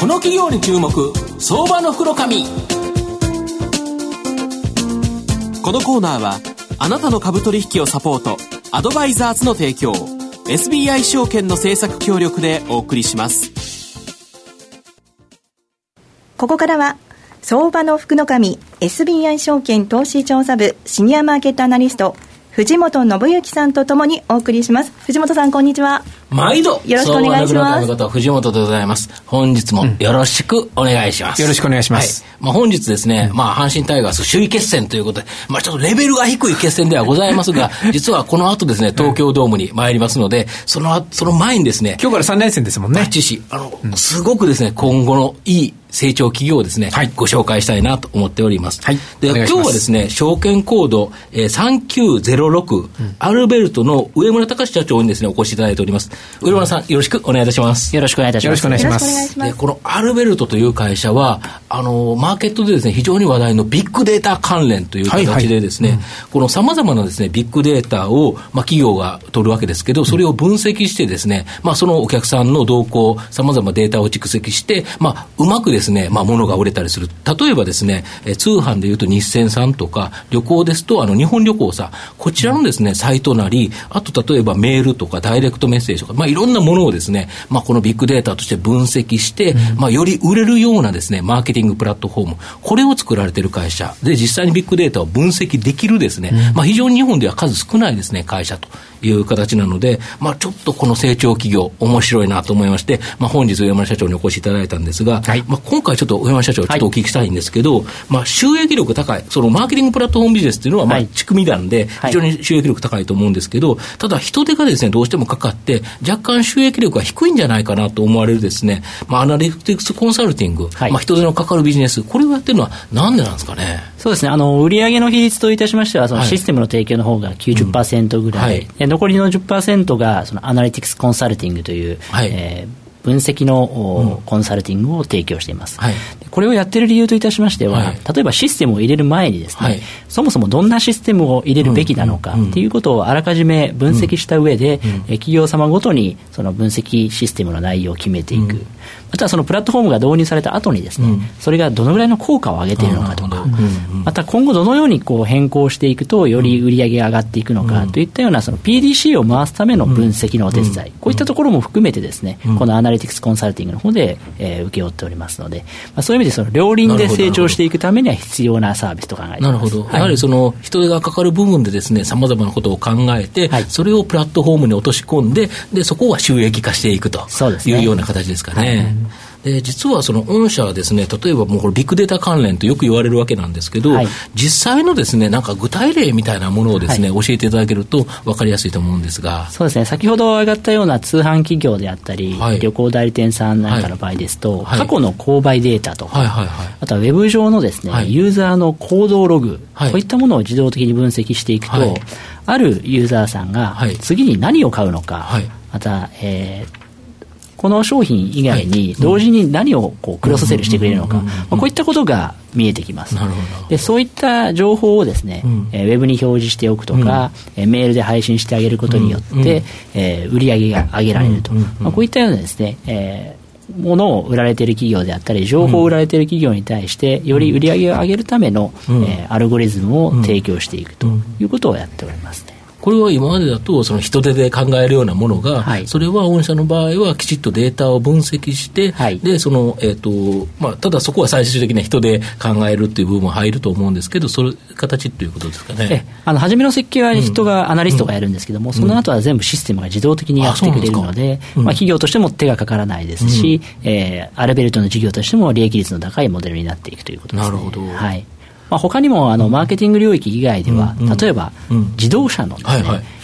この企業に注目相場の袋紙。このコーナーはあなたの株取引をサポートアドバイザーズの提供 SBI 証券の政策協力でお送りします。ここからは相場の福の神 SBI 証券投資調査部シニアマーケットアナリスト藤本信之さんとともにお送りします。藤本さんこんにちは。毎度。よろしくお願いします。藤本でございます。本日もよろしくお願いします、うん、よろしくお願いします、はい、まあ、本日ですね、まあ、阪神タイガース首位決戦ということで、まあ、ちょっとレベルが低い決戦ではございますが実はこの後ですね東京ドームに参りますのでそのその前にですね今日から3連戦ですもんね。あの、うん、すごくですね今後のいい成長企業をですね、はい、ご紹介したいなと思っております。はい、で今日はですね、証券コード、えー、3906、うん、アルベルトの上村隆社長にですね、お越しいただいております。上村さん、よろしくお願いいたします。よろしくお願いいたします。よろしくお願いします。で、このアルベルトという会社は、あの、マーケットでですね、非常に話題のビッグデータ関連という形でですね、はいはいうん、この様々なですね、ビッグデータを、まあ、企業が取るわけですけど、それを分析してですね、まあ、そのお客さんの動向、様々データを蓄積して、まあ、うまくですね、まあ、ものが売れたりする。例えばですね、え通販でいうと日銭さんとか、旅行ですと、あの、日本旅行さ、こちらのですね、サイトなり、あと例えばメールとかダイレクトメッセージとか、まあ、いろんなものをですね、まあ、このビッグデータとして分析して、うん、まあ、より売れるようなですね、マーケティングプラットフォーム、これを作られている会社。で、実際にビッグデータを分析できるですね、うん、まあ、非常に日本では数少ないですね、会社という形なので、まあ、ちょっとこの成長企業、面白いなと思いまして、まあ、本日、上村社長にお越しいただいたんですが、はい、まあ、今回ちょっと上村社長、ちょっとお聞きしたいんですけど、はい、まあ、収益力高い、そのマーケティングプラットフォームビジネスっていうのは、まあ、仕組みなんで、非常に収益力高いと思うんですけど、ただ、人手がですね、どうしてもかかって、若干収益力が低いんじゃないかなと思われるですね、まあ、アナリティクスコンサルティング、はい、まあ、人手のかかるビジネス、これをやってるのは、なんでなんですかね？そうですね、あの売上の比率といたしましては、そのシステムの提供の方が90%ぐらい。うん。はい、残りの10%がそのアナリティクスコンサルティングという、はい、えー分析の、コンサルティングを提供しています、はい、これをやってる理由といたしましては、はい、例えばシステムを入れる前にですね、はい、そもそもどんなシステムを入れるべきなのかっていうことをあらかじめ分析した上で、うん。うん、企業様ごとにその分析システムの内容を決めていく、うん。またはそのプラットフォームが導入された後にですね、うん、それがどのぐらいの効果を上げているのかとか、また今後どのようにこう変更していくとより売り上げが上がっていくのかといったようなその PDC を回すための分析のお手伝い、こういったところも含めてですね、このアナリティクスコンサルティングの方で、えー、請け負っておりますので、まあ、そういう意味でその両輪で成長していくためには必要なサービスと考えています。なるほど。やはりその人手がかかる部分でですね、様々なことを考えて、はい、それをプラットフォームに落とし込んで、で、そこは収益化していくというような形ですかね。はいで実はその御社はですね、例えばもうこれビッグデータ関連とよく言われるわけなんですけど、はい、実際のですね、なんか具体例みたいなものをですね、はい、教えていただけると分かりやすいと思うんですが。そうですね、先ほど上がったような通販企業であったり、はい、旅行代理店さんなんかの場合ですと、過去の購買データとか、あとはウェブ上のですね、ユーザーの行動ログ、こういったものを自動的に分析していくと、あるユーザーさんが次に何を買うのか、また、えー、この商品以外に同時に何をこうクロスセルしてくれるのか、こういったことが見えてきます。でそういった情報をですね、うん、えー、ウェブに表示しておくとか、うん、メールで配信してあげることによって、うん、えー、売り上げが上げられると、まあ、こういったようなですね、えー、ものを売られている企業であったり、情報を売られている企業に対して、より売り上げを上げるための、うん、えー、アルゴリズムを提供していくということをやっておりますね。これは今までだと、その人手で考えるようなものが、はい、それは御社の場合はきちっとデータを分析して、はい、で、その、えっ、ー、と、まあ、ただそこは最終的な人で考えるっていう部分も入ると思うんですけど、そういう形っていうことですかね。あの、初めの設計は人が、アナリストがやるんですけども、うん、その後は全部システムが自動的にやってくれるので、うん、まあ、企業としても手がかからないですし、うん、えー、アルベルトの事業としても利益率の高いモデルになっていくということです、ね、なるほど。はい。まあ、他にもあのマーケティング領域以外では、例えば自動車のね、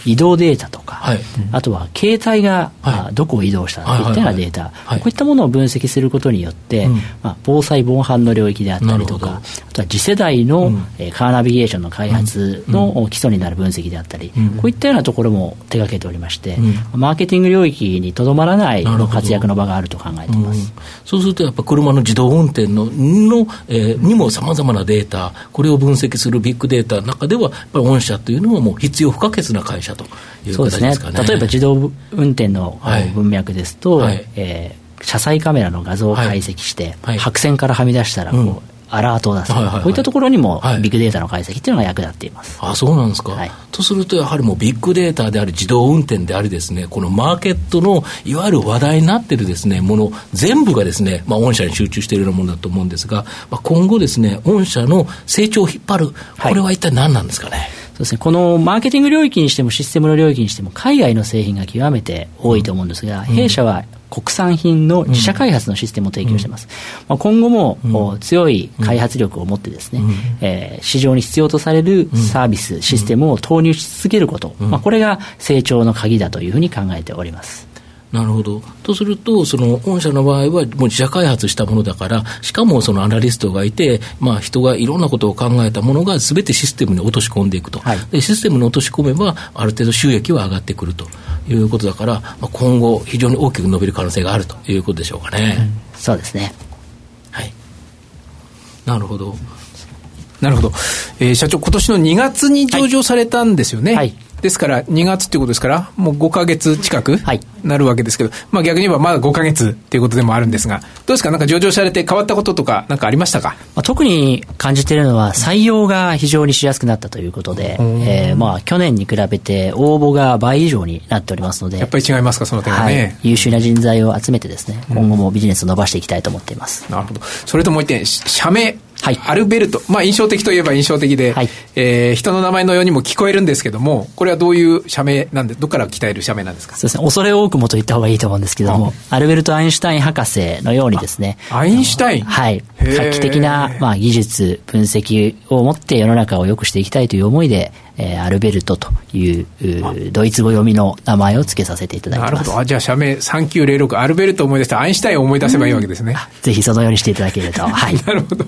移動データとか、はい、あとは携帯が、はい、どこを移動したといったようなデータ、こういったものを分析することによって、うん、まあ、防災防犯の領域であったりとかあとは次世代の、うん、えー、カーナビゲーションの開発の基礎になる分析であったり、うん、こういったようなところも手がけておりまして、マーケティング領域にとどまらない活躍の場があると考えています、そうするとやっぱ車の自動運転のの、えー、にもさまざまなデータこれを分析するビッグデータの中ではやっぱり御社というのはもう必要不可欠な会社というそうですね、例えば自動運転の文脈ですと、はい。はい、えー車載カメラの画像を解析して、はい、白線からはみ出したらこう、うんアラートを出す、はいはいはい、こういったところにも、ビッグデータの解析っていうのが役立っています。あそうなんですか、はい、とすると、やはりもうビッグデータであり、自動運転でありですね、このマーケットのいわゆる話題になっているですね、もの、全部がですね、まあ、御社に集中しているようなものだと思うんですが、まあ、今後ですね、御社の成長を引っ張る、これは一体何なんですかね？はいそうですね、このマーケティング領域にしてもシステムの領域にしても海外の製品が極めて多いと思うんですが、うん、弊社は国産品の自社開発のシステムを提供しています。まあ、今後も、強い開発力を持ってですね、えー、市場に必要とされるサービス、システムを投入し続けること、まあ、これが成長の鍵だというふうに考えております。なるほど。とすると、その、御社の場合は、もう自社開発したものだから、しかもそのアナリストがいて、まあ、人がいろんなことを考えたものが、すべてシステムに落とし込んでいくと、はい、で。システムに落とし込めば、ある程度収益は上がってくるということだから、まあ、今後、非常に大きく伸びる可能性があるということでしょうかね。うん、そうですね。はい。なるほど。なるほど。えー、社長、今年の2月に上場されたんですよね。はい、はいですから、2月っていうことですから、もう5か月近くなるわけですけど、はい、まあ逆に言えばまだ5か月っていうことでもあるんですが、どうですか、なんか上場されて変わったこととか、なんかありましたか、まあ、特に感じているのは、採用が非常にしやすくなったということで、えー、まあ去年に比べて応募が倍以上になっておりますので、やっぱり違いますか、その点はね、はい、優秀な人材を集めてですね、今後もビジネスを伸ばしていきたいと思っています。なるほど。それともう一点、社名。はい、アルベルト、まあ、印象的といえば印象的で、はい、えー、人の名前のようにも聞こえるんですけども、これはどういう社名なんで、どこから鍛える社名なんですか？そうですね、恐れ多くもと言った方がいいと思うんですけども、アルベルト・アインシュタイン博士のようにですね、アインシュタイン？はい、画期的な、まあ、技術、分析を持って世の中を良くしていきたいという思いで、えー、アルベルトというドイツ語読みの名前を付けさせていただきます。なるほど。あじゃあ社名3906、アルベルトを思い出して、アインシュタインを思い出せばいいわけですね。ぜひそのようにしていただけると。はい。なるほど。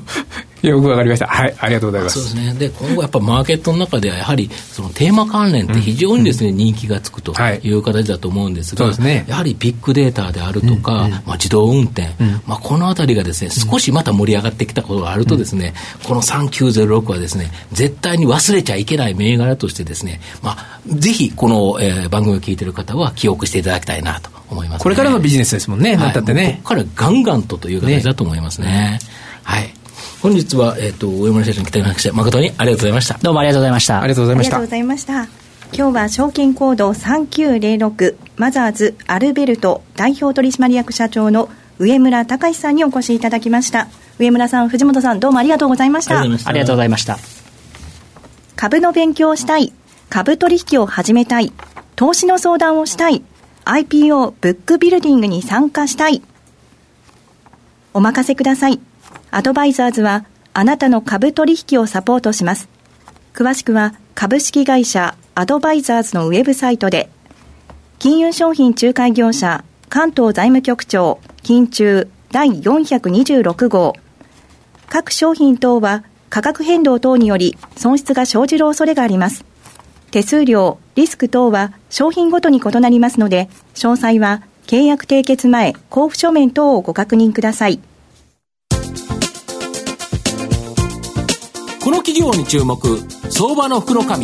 よくわかりました。はい、ありがとうございます。そうですね。で、今後やっぱマーケットの中では、やはり、そのテーマ関連って非常にですね、うん、人気がつくという形だと思うんですが、はい、ね、やはりビッグデータであるとか、うん、まあ、自動運転、うん、まあ、このあたりがですね、少しまた盛り上がってきたことがあるとですね、この3906はですね、絶対に忘れちゃいけない銘柄としてですね、まあ、ぜひこの、えー、番組を聞いている方は記憶していただきたいなと思います、ね、これからのビジネスですもんね、はい、なんたってね。ここからガンガンとという形だと思いますね。ねはい。本日は、えっ、ー、と、上村社長に来ていただきまして、誠にありがとうございました。どうもありがとうございました。ありがとうございました。ありがとうございました。今日は証券コード3906マザーズアルベルト代表取締役社長の上村隆さんにお越しいただきました上村さん藤本さんどうもありがとうございましたありがとうございました株の勉強をしたい株取引を始めたい投資の相談をしたい IPO ブックビルディングに参加したいお任せくださいアドバイザーズはあなたの株取引をサポートします。詳しくは株式会社アドバイザーズのウェブサイトで、金融商品仲介業者関東財務局長金中第426号各商品等は価格変動等により損失が生じる恐れがあります。手数料、リスク等は商品ごとに異なりますので、詳細は契約締結前、交付書面等をご確認ください。この企業に注目相場の福のこの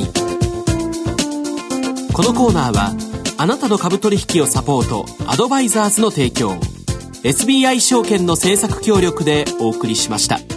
コーナーはあなたの株取引をサポートアドバイザーズの提供 SBI 証券の政策協力でお送りしました。